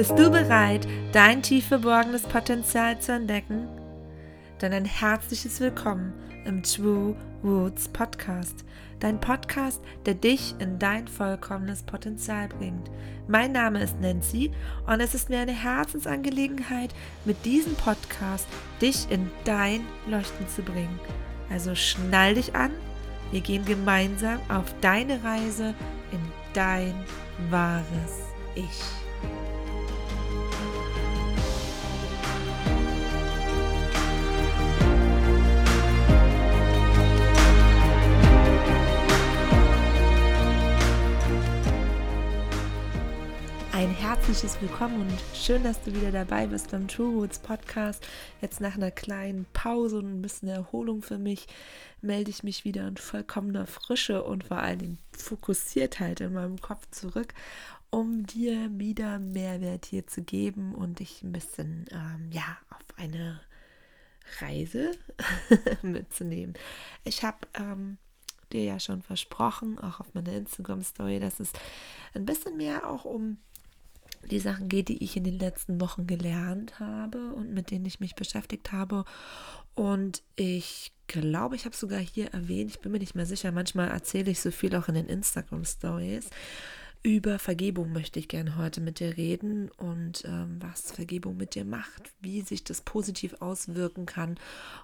Bist du bereit, dein tief verborgenes Potenzial zu entdecken? Dann ein herzliches Willkommen im True Roots Podcast. Dein Podcast, der dich in dein vollkommenes Potenzial bringt. Mein Name ist Nancy und es ist mir eine Herzensangelegenheit, mit diesem Podcast dich in dein Leuchten zu bringen. Also schnall dich an, wir gehen gemeinsam auf deine Reise in dein wahres Ich. Herzliches Willkommen und schön, dass du wieder dabei bist beim True Roots Podcast. Jetzt nach einer kleinen Pause und ein bisschen Erholung für mich melde ich mich wieder in vollkommener Frische und vor allen Dingen Fokussiertheit in meinem Kopf zurück, um dir wieder Mehrwert hier zu geben und dich ein bisschen ähm, ja auf eine Reise mitzunehmen. Ich habe ähm, dir ja schon versprochen, auch auf meiner Instagram-Story, dass es ein bisschen mehr auch um die Sachen geht, die ich in den letzten Wochen gelernt habe und mit denen ich mich beschäftigt habe. Und ich glaube, ich habe sogar hier erwähnt, ich bin mir nicht mehr sicher, manchmal erzähle ich so viel auch in den Instagram Stories. Über Vergebung möchte ich gerne heute mit dir reden und ähm, was Vergebung mit dir macht, wie sich das positiv auswirken kann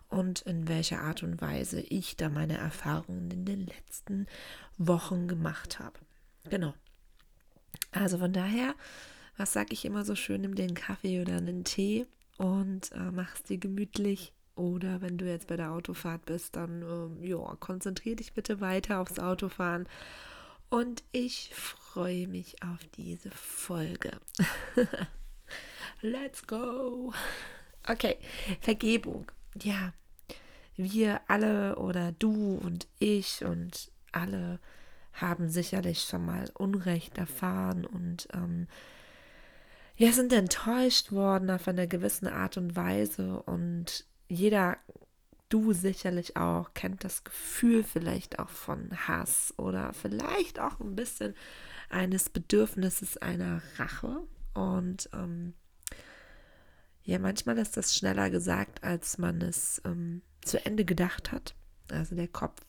und in welcher Art und Weise ich da meine Erfahrungen in den letzten Wochen gemacht habe. Genau. Also von daher was sage ich immer so schön, nimm dir einen Kaffee oder einen Tee und äh, mach es dir gemütlich. Oder wenn du jetzt bei der Autofahrt bist, dann äh, ja, konzentriere dich bitte weiter aufs Autofahren. Und ich freue mich auf diese Folge. Let's go. Okay, Vergebung. Ja, wir alle oder du und ich und alle haben sicherlich schon mal Unrecht erfahren und ähm, ja, sind enttäuscht worden auf eine gewisse Art und Weise und jeder, du sicherlich auch, kennt das Gefühl vielleicht auch von Hass oder vielleicht auch ein bisschen eines Bedürfnisses einer Rache und ähm, ja, manchmal ist das schneller gesagt, als man es ähm, zu Ende gedacht hat. Also der Kopf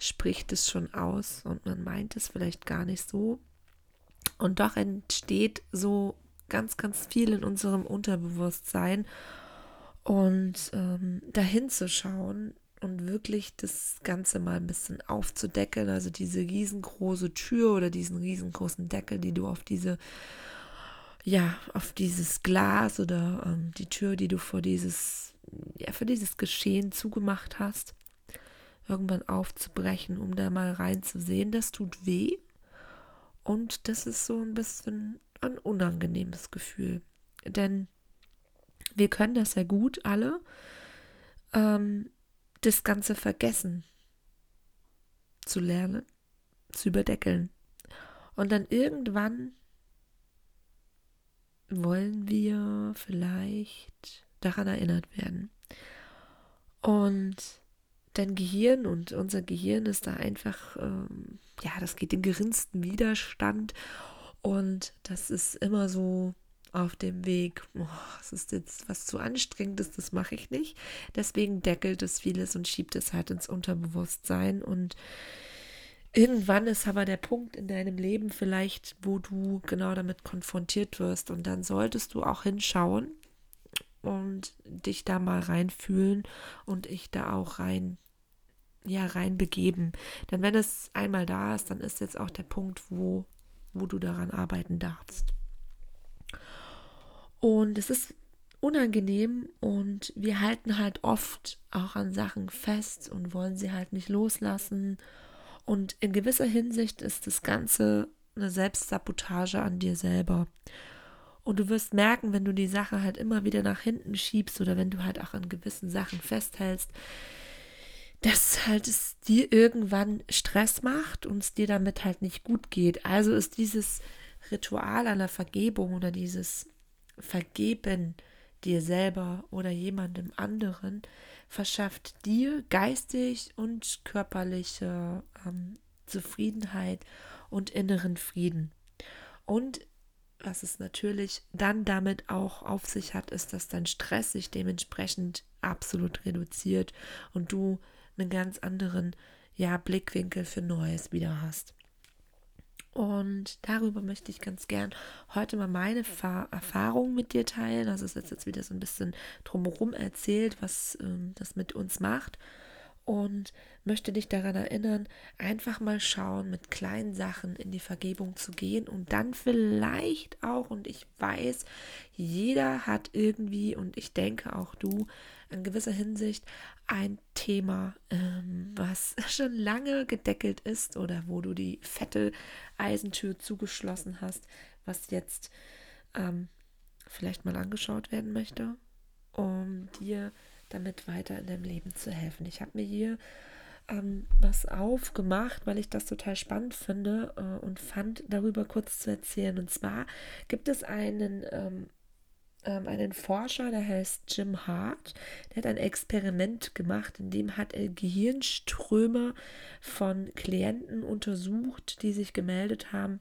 spricht es schon aus und man meint es vielleicht gar nicht so. Und doch entsteht so ganz, ganz viel in unserem Unterbewusstsein. Und ähm, dahin zu schauen und wirklich das Ganze mal ein bisschen aufzudecken, also diese riesengroße Tür oder diesen riesengroßen Deckel, die du auf diese, ja, auf dieses Glas oder ähm, die Tür, die du vor dieses, ja, für dieses Geschehen zugemacht hast, irgendwann aufzubrechen, um da mal reinzusehen, das tut weh. Und das ist so ein bisschen ein unangenehmes Gefühl. Denn wir können das ja gut alle, ähm, das Ganze vergessen zu lernen, zu überdeckeln. Und dann irgendwann wollen wir vielleicht daran erinnert werden. Und dein Gehirn und unser Gehirn ist da einfach, ähm, ja, das geht den geringsten Widerstand und das ist immer so auf dem Weg, es ist jetzt was zu anstrengendes, das mache ich nicht. Deswegen deckelt es vieles und schiebt es halt ins Unterbewusstsein. Und irgendwann ist aber der Punkt in deinem Leben vielleicht, wo du genau damit konfrontiert wirst. Und dann solltest du auch hinschauen und dich da mal reinfühlen und ich da auch rein ja reinbegeben. Denn wenn es einmal da ist, dann ist jetzt auch der Punkt, wo wo du daran arbeiten darfst. Und es ist unangenehm und wir halten halt oft auch an Sachen fest und wollen sie halt nicht loslassen. Und in gewisser Hinsicht ist das Ganze eine Selbstsabotage an dir selber. Und du wirst merken, wenn du die Sache halt immer wieder nach hinten schiebst oder wenn du halt auch an gewissen Sachen festhältst, dass halt es dir irgendwann Stress macht und es dir damit halt nicht gut geht. Also ist dieses Ritual einer Vergebung oder dieses Vergeben dir selber oder jemandem anderen verschafft dir geistig und körperliche ähm, Zufriedenheit und inneren Frieden. Und was es natürlich dann damit auch auf sich hat, ist, dass dein Stress sich dementsprechend absolut reduziert und du einen ganz anderen ja, Blickwinkel für Neues wieder hast. Und darüber möchte ich ganz gern heute mal meine Fa Erfahrungen mit dir teilen. Also es ist jetzt wieder so ein bisschen drumherum erzählt, was ähm, das mit uns macht und möchte dich daran erinnern, einfach mal schauen, mit kleinen Sachen in die Vergebung zu gehen und dann vielleicht auch, und ich weiß, jeder hat irgendwie, und ich denke auch du, in gewisser Hinsicht ein Thema, ähm, was schon lange gedeckelt ist oder wo du die fette Eisentür zugeschlossen hast, was jetzt ähm, vielleicht mal angeschaut werden möchte, um dir damit weiter in deinem Leben zu helfen. Ich habe mir hier ähm, was aufgemacht, weil ich das total spannend finde äh, und fand, darüber kurz zu erzählen. Und zwar gibt es einen, ähm, ähm, einen Forscher, der heißt Jim Hart, der hat ein Experiment gemacht, in dem hat er Gehirnströme von Klienten untersucht, die sich gemeldet haben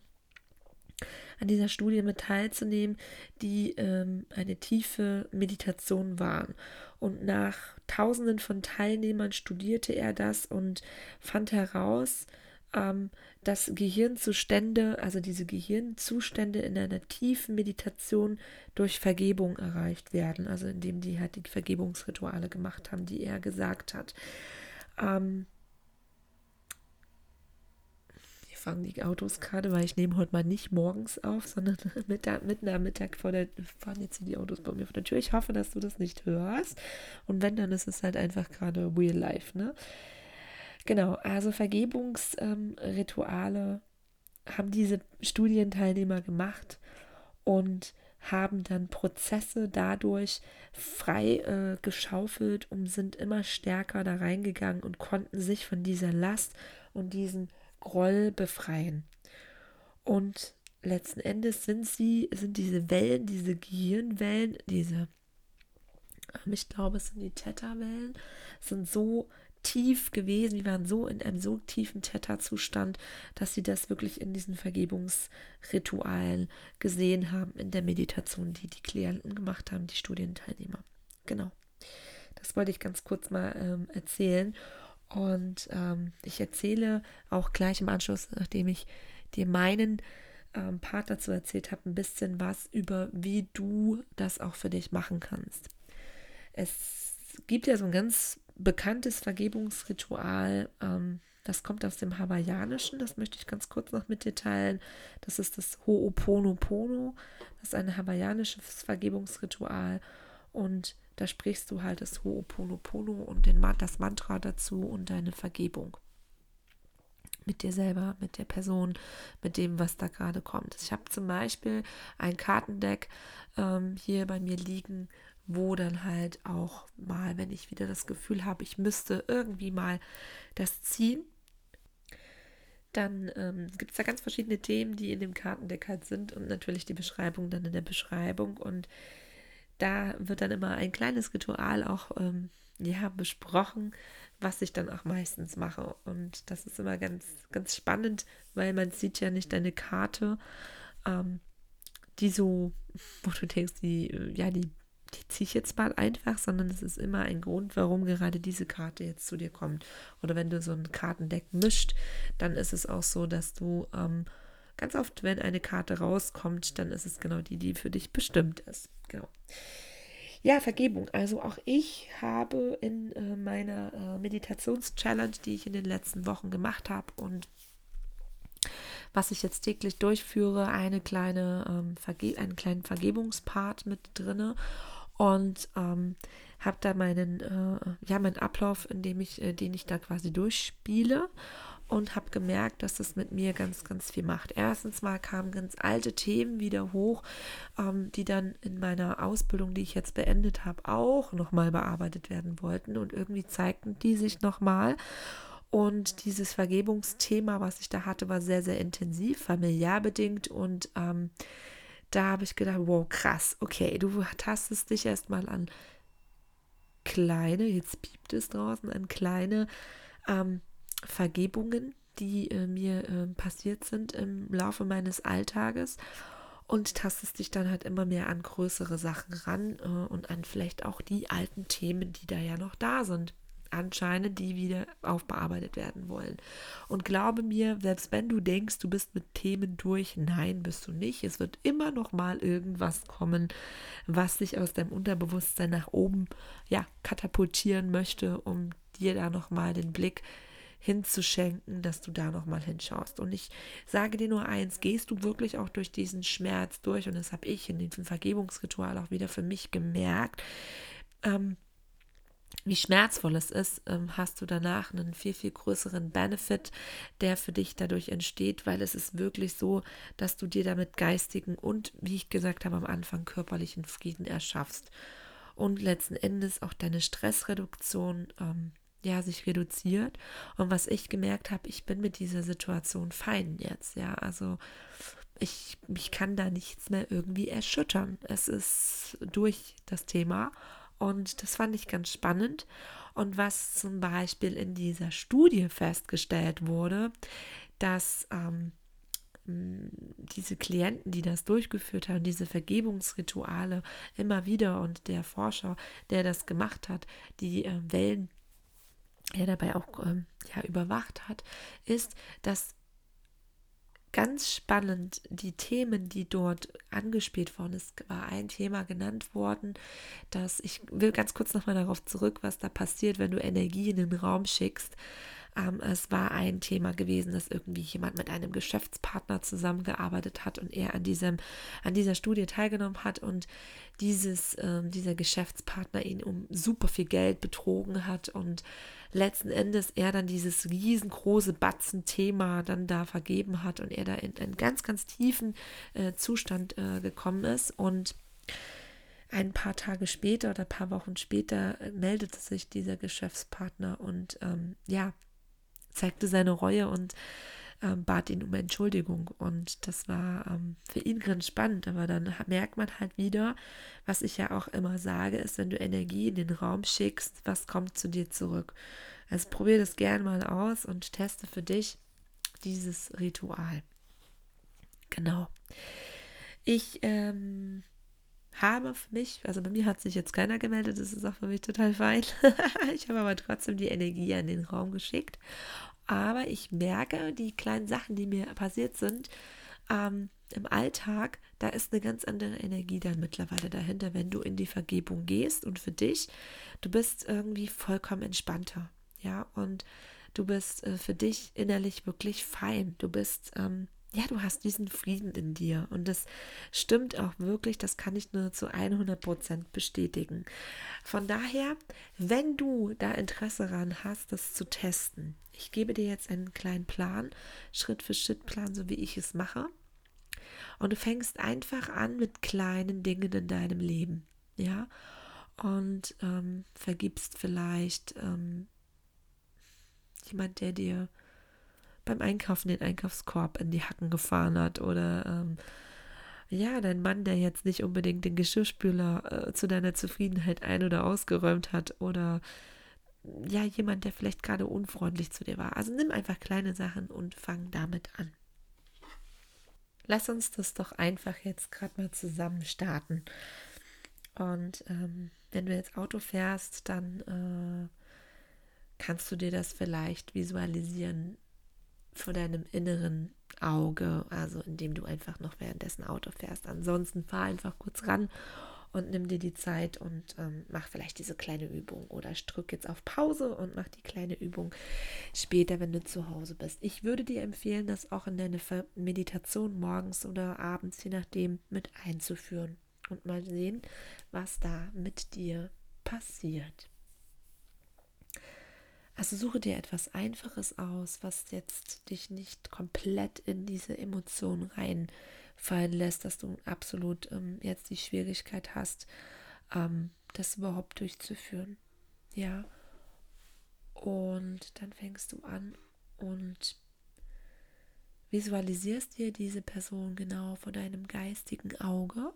an dieser Studie mit teilzunehmen, die ähm, eine tiefe Meditation waren. Und nach Tausenden von Teilnehmern studierte er das und fand heraus, ähm, dass Gehirnzustände, also diese Gehirnzustände in einer tiefen Meditation durch Vergebung erreicht werden, also indem die halt die Vergebungsrituale gemacht haben, die er gesagt hat. Ähm, fahren die Autos gerade, weil ich nehme heute mal nicht morgens auf, sondern Mittag, mitten am Mittag vor der, fahren jetzt hier die Autos bei mir vor der Tür. Ich hoffe, dass du das nicht hörst. Und wenn, dann ist es halt einfach gerade real life, ne? Genau, also Vergebungsrituale ähm, haben diese Studienteilnehmer gemacht und haben dann Prozesse dadurch frei äh, geschaufelt und sind immer stärker da reingegangen und konnten sich von dieser Last und diesen Groll befreien. Und letzten Endes sind sie, sind diese Wellen, diese Gehirnwellen, diese, ähm, ich glaube, es sind die Theta-Wellen, sind so tief gewesen, die waren so in einem so tiefen Theta-Zustand, dass sie das wirklich in diesen Vergebungsritualen gesehen haben, in der Meditation, die die Klienten gemacht haben, die Studienteilnehmer. Genau. Das wollte ich ganz kurz mal ähm, erzählen. Und ähm, ich erzähle auch gleich im Anschluss, nachdem ich dir meinen ähm, Part dazu erzählt habe, ein bisschen was über, wie du das auch für dich machen kannst. Es gibt ja so ein ganz bekanntes Vergebungsritual, ähm, das kommt aus dem Hawaiianischen, das möchte ich ganz kurz noch mit dir teilen. Das ist das Ho'oponopono, das ist ein hawaiianisches Vergebungsritual und da sprichst du halt das Ho'oponopono und den, das Mantra dazu und deine Vergebung. Mit dir selber, mit der Person, mit dem, was da gerade kommt. Ich habe zum Beispiel ein Kartendeck ähm, hier bei mir liegen, wo dann halt auch mal, wenn ich wieder das Gefühl habe, ich müsste irgendwie mal das ziehen, dann ähm, gibt es da ganz verschiedene Themen, die in dem Kartendeck halt sind und natürlich die Beschreibung dann in der Beschreibung. Und da wird dann immer ein kleines Ritual auch ähm, ja, besprochen, was ich dann auch meistens mache. Und das ist immer ganz, ganz spannend, weil man sieht ja nicht deine Karte, ähm, die so, wo du denkst, die, ja, die, die ziehe ich jetzt mal einfach, sondern es ist immer ein Grund, warum gerade diese Karte jetzt zu dir kommt. Oder wenn du so ein Kartendeck mischt, dann ist es auch so, dass du ähm, ganz oft, wenn eine Karte rauskommt, dann ist es genau die, die für dich bestimmt ist. Genau. Ja, Vergebung. Also auch ich habe in äh, meiner äh, Meditations-Challenge, die ich in den letzten Wochen gemacht habe und was ich jetzt täglich durchführe, eine kleine, ähm, Verge einen kleinen Vergebungspart mit drinne und ähm, habe da meinen, äh, ja, meinen Ablauf, in dem ich, äh, den ich da quasi durchspiele und habe gemerkt, dass das mit mir ganz, ganz viel macht. Erstens mal kamen ganz alte Themen wieder hoch, ähm, die dann in meiner Ausbildung, die ich jetzt beendet habe, auch nochmal bearbeitet werden wollten und irgendwie zeigten die sich nochmal. Und dieses Vergebungsthema, was ich da hatte, war sehr, sehr intensiv, familiär bedingt und ähm, da habe ich gedacht, wow, krass, okay, du tastest dich erstmal an kleine, jetzt piept es draußen, an kleine ähm, Vergebungen, die äh, mir äh, passiert sind im Laufe meines Alltages. und tastest dich dann halt immer mehr an größere Sachen ran äh, und an vielleicht auch die alten Themen, die da ja noch da sind anscheinend, die wieder aufbearbeitet werden wollen. Und glaube mir, selbst wenn du denkst, du bist mit Themen durch, nein, bist du nicht. Es wird immer noch mal irgendwas kommen, was sich aus deinem Unterbewusstsein nach oben ja katapultieren möchte, um dir da noch mal den Blick hinzuschenken, dass du da noch mal hinschaust. Und ich sage dir nur eins, gehst du wirklich auch durch diesen Schmerz durch und das habe ich in diesem Vergebungsritual auch wieder für mich gemerkt. Ähm, wie schmerzvoll es ist, ähm, hast du danach einen viel, viel größeren Benefit, der für dich dadurch entsteht, weil es ist wirklich so, dass du dir damit geistigen und, wie ich gesagt habe am Anfang, körperlichen Frieden erschaffst. Und letzten Endes auch deine Stressreduktion ähm, ja, sich reduziert. Und was ich gemerkt habe, ich bin mit dieser Situation fein jetzt, ja. Also ich, mich kann da nichts mehr irgendwie erschüttern. Es ist durch das Thema und das fand ich ganz spannend. Und was zum Beispiel in dieser Studie festgestellt wurde, dass ähm, diese Klienten, die das durchgeführt haben, diese Vergebungsrituale immer wieder und der Forscher, der das gemacht hat, die äh, Wellen, der dabei auch ähm, ja, überwacht hat, ist, dass ganz spannend, die Themen, die dort angespielt wurden. Es war ein Thema genannt worden, dass ich will ganz kurz nochmal darauf zurück, was da passiert, wenn du Energie in den Raum schickst. Ähm, es war ein Thema gewesen, dass irgendwie jemand mit einem Geschäftspartner zusammengearbeitet hat und er an diesem, an dieser Studie teilgenommen hat und dieses, äh, dieser Geschäftspartner ihn um super viel Geld betrogen hat und letzten Endes er dann dieses riesengroße Batzen-Thema dann da vergeben hat und er da in einen ganz, ganz tiefen äh, Zustand äh, gekommen ist und ein paar Tage später oder ein paar Wochen später äh, meldete sich dieser Geschäftspartner und ähm, ja, zeigte seine Reue und ähm, bat ihn um Entschuldigung. Und das war ähm, für ihn ganz spannend. Aber dann merkt man halt wieder, was ich ja auch immer sage, ist, wenn du Energie in den Raum schickst, was kommt zu dir zurück. Also probier das gern mal aus und teste für dich dieses Ritual. Genau. Ich ähm, habe für mich, also bei mir hat sich jetzt keiner gemeldet, das ist auch für mich total fein. ich habe aber trotzdem die Energie in den Raum geschickt. Aber ich merke, die kleinen Sachen, die mir passiert sind, ähm, im Alltag, da ist eine ganz andere Energie dann mittlerweile dahinter, wenn du in die Vergebung gehst und für dich, du bist irgendwie vollkommen entspannter, ja, und du bist äh, für dich innerlich wirklich fein, du bist ähm, ja, du hast diesen Frieden in dir. Und das stimmt auch wirklich, das kann ich nur zu 100 Prozent bestätigen. Von daher, wenn du da Interesse daran hast, das zu testen, ich gebe dir jetzt einen kleinen Plan, Schritt für Schritt Plan, so wie ich es mache. Und du fängst einfach an mit kleinen Dingen in deinem Leben, ja, und ähm, vergibst vielleicht ähm, jemand, der dir beim Einkaufen den Einkaufskorb in die Hacken gefahren hat oder ähm, ja, dein Mann, der jetzt nicht unbedingt den Geschirrspüler äh, zu deiner Zufriedenheit ein- oder ausgeräumt hat oder ja, jemand, der vielleicht gerade unfreundlich zu dir war. Also nimm einfach kleine Sachen und fang damit an. Lass uns das doch einfach jetzt gerade mal zusammen starten. Und ähm, wenn du jetzt Auto fährst, dann äh, kannst du dir das vielleicht visualisieren, vor deinem inneren Auge, also indem du einfach noch währenddessen Auto fährst. Ansonsten fahr einfach kurz ran und nimm dir die Zeit und ähm, mach vielleicht diese kleine Übung oder drück jetzt auf Pause und mach die kleine Übung später, wenn du zu Hause bist. Ich würde dir empfehlen, das auch in deine Meditation morgens oder abends, je nachdem, mit einzuführen und mal sehen, was da mit dir passiert. Also suche dir etwas Einfaches aus, was jetzt dich nicht komplett in diese Emotionen reinfallen lässt, dass du absolut ähm, jetzt die Schwierigkeit hast, ähm, das überhaupt durchzuführen. Ja. Und dann fängst du an und visualisierst dir diese Person genau vor deinem geistigen Auge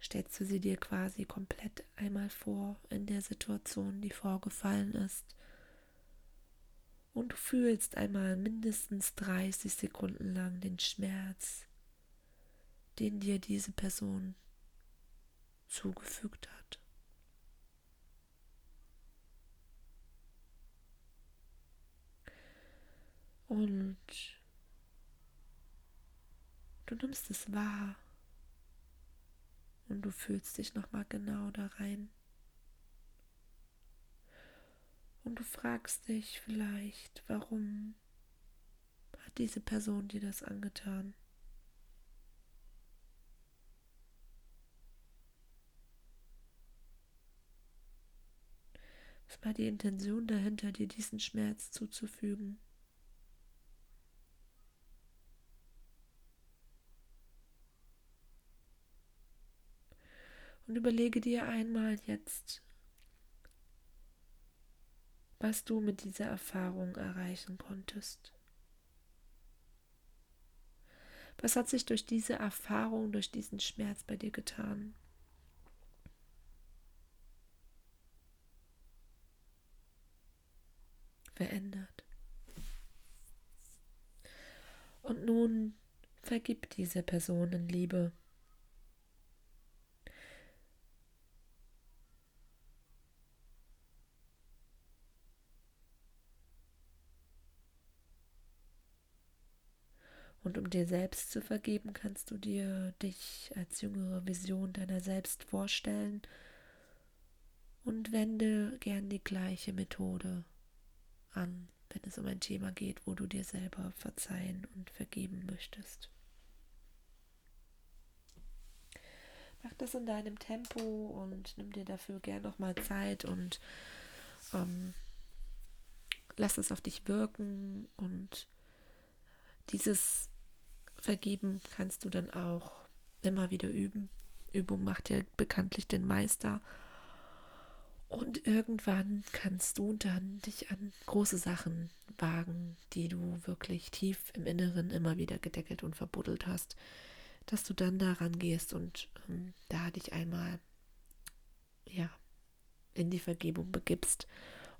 stellst du sie dir quasi komplett einmal vor in der Situation, die vorgefallen ist. Und du fühlst einmal mindestens 30 Sekunden lang den Schmerz, den dir diese Person zugefügt hat. Und du nimmst es wahr und du fühlst dich nochmal genau da rein. Und du fragst dich vielleicht, warum hat diese Person dir das angetan? Was war die Intention dahinter, dir diesen Schmerz zuzufügen? Und überlege dir einmal jetzt, was du mit dieser Erfahrung erreichen konntest. Was hat sich durch diese Erfahrung, durch diesen Schmerz bei dir getan? Verändert. Und nun vergib diese Person in Liebe. Und um dir selbst zu vergeben, kannst du dir dich als jüngere Vision deiner selbst vorstellen und wende gern die gleiche Methode an, wenn es um ein Thema geht, wo du dir selber verzeihen und vergeben möchtest. Mach das in deinem Tempo und nimm dir dafür gern nochmal Zeit und ähm, lass es auf dich wirken und dieses Vergeben kannst du dann auch immer wieder üben. Übung macht ja bekanntlich den Meister. Und irgendwann kannst du dann dich an große Sachen wagen, die du wirklich tief im Inneren immer wieder gedeckelt und verbuddelt hast, dass du dann daran gehst und ähm, da dich einmal ja in die Vergebung begibst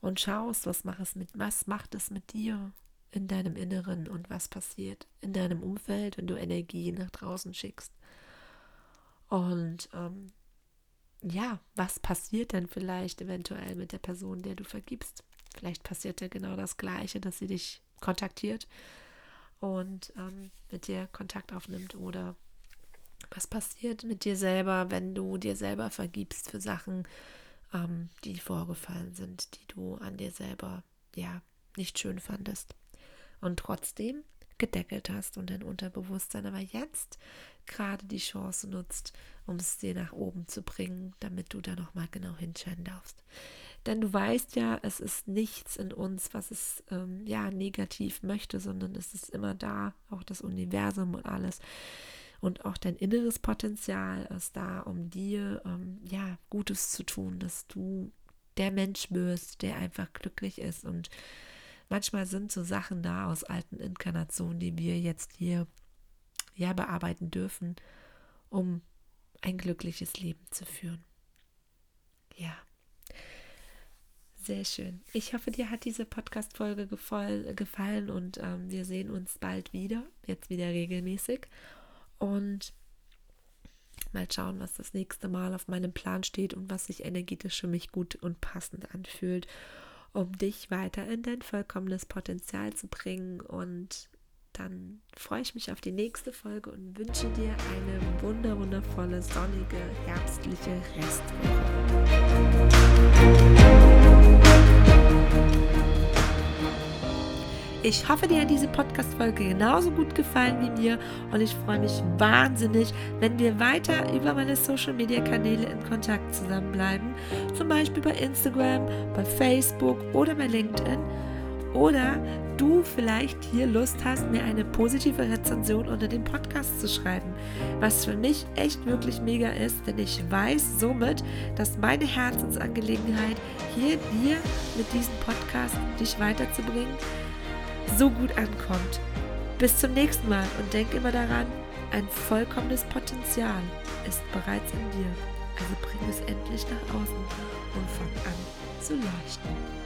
und schaust, was macht es mit was macht es mit dir? In deinem Inneren und was passiert in deinem Umfeld, wenn du Energie nach draußen schickst. Und ähm, ja, was passiert denn vielleicht eventuell mit der Person, der du vergibst? Vielleicht passiert ja genau das Gleiche, dass sie dich kontaktiert und ähm, mit dir Kontakt aufnimmt oder was passiert mit dir selber, wenn du dir selber vergibst für Sachen, ähm, die vorgefallen sind, die du an dir selber ja nicht schön fandest und trotzdem gedeckelt hast und dein Unterbewusstsein aber jetzt gerade die Chance nutzt, um es dir nach oben zu bringen, damit du da nochmal genau hinschauen darfst. Denn du weißt ja, es ist nichts in uns, was es ähm, ja negativ möchte, sondern es ist immer da, auch das Universum und alles. Und auch dein inneres Potenzial ist da, um dir ähm, ja Gutes zu tun, dass du der Mensch wirst, der einfach glücklich ist und manchmal sind so Sachen da aus alten Inkarnationen, die wir jetzt hier ja bearbeiten dürfen, um ein glückliches Leben zu führen. Ja. Sehr schön. Ich hoffe, dir hat diese Podcast-Folge gefallen und ähm, wir sehen uns bald wieder, jetzt wieder regelmäßig. Und mal schauen, was das nächste Mal auf meinem Plan steht und was sich energetisch für mich gut und passend anfühlt um dich weiter in dein vollkommenes Potenzial zu bringen. Und dann freue ich mich auf die nächste Folge und wünsche dir eine wunder wundervolle, sonnige, herbstliche Restwoche. Ich hoffe, dir hat diese Podcast-Folge genauso gut gefallen wie mir und ich freue mich wahnsinnig, wenn wir weiter über meine Social-Media-Kanäle in Kontakt zusammenbleiben. Zum Beispiel bei Instagram, bei Facebook oder bei LinkedIn. Oder du vielleicht hier Lust hast, mir eine positive Rezension unter dem Podcast zu schreiben. Was für mich echt wirklich mega ist, denn ich weiß somit, dass meine Herzensangelegenheit hier dir mit diesem Podcast dich weiterzubringen so gut ankommt. Bis zum nächsten Mal und denk immer daran, ein vollkommenes Potenzial ist bereits in dir. Also bring es endlich nach außen und fang an zu leuchten.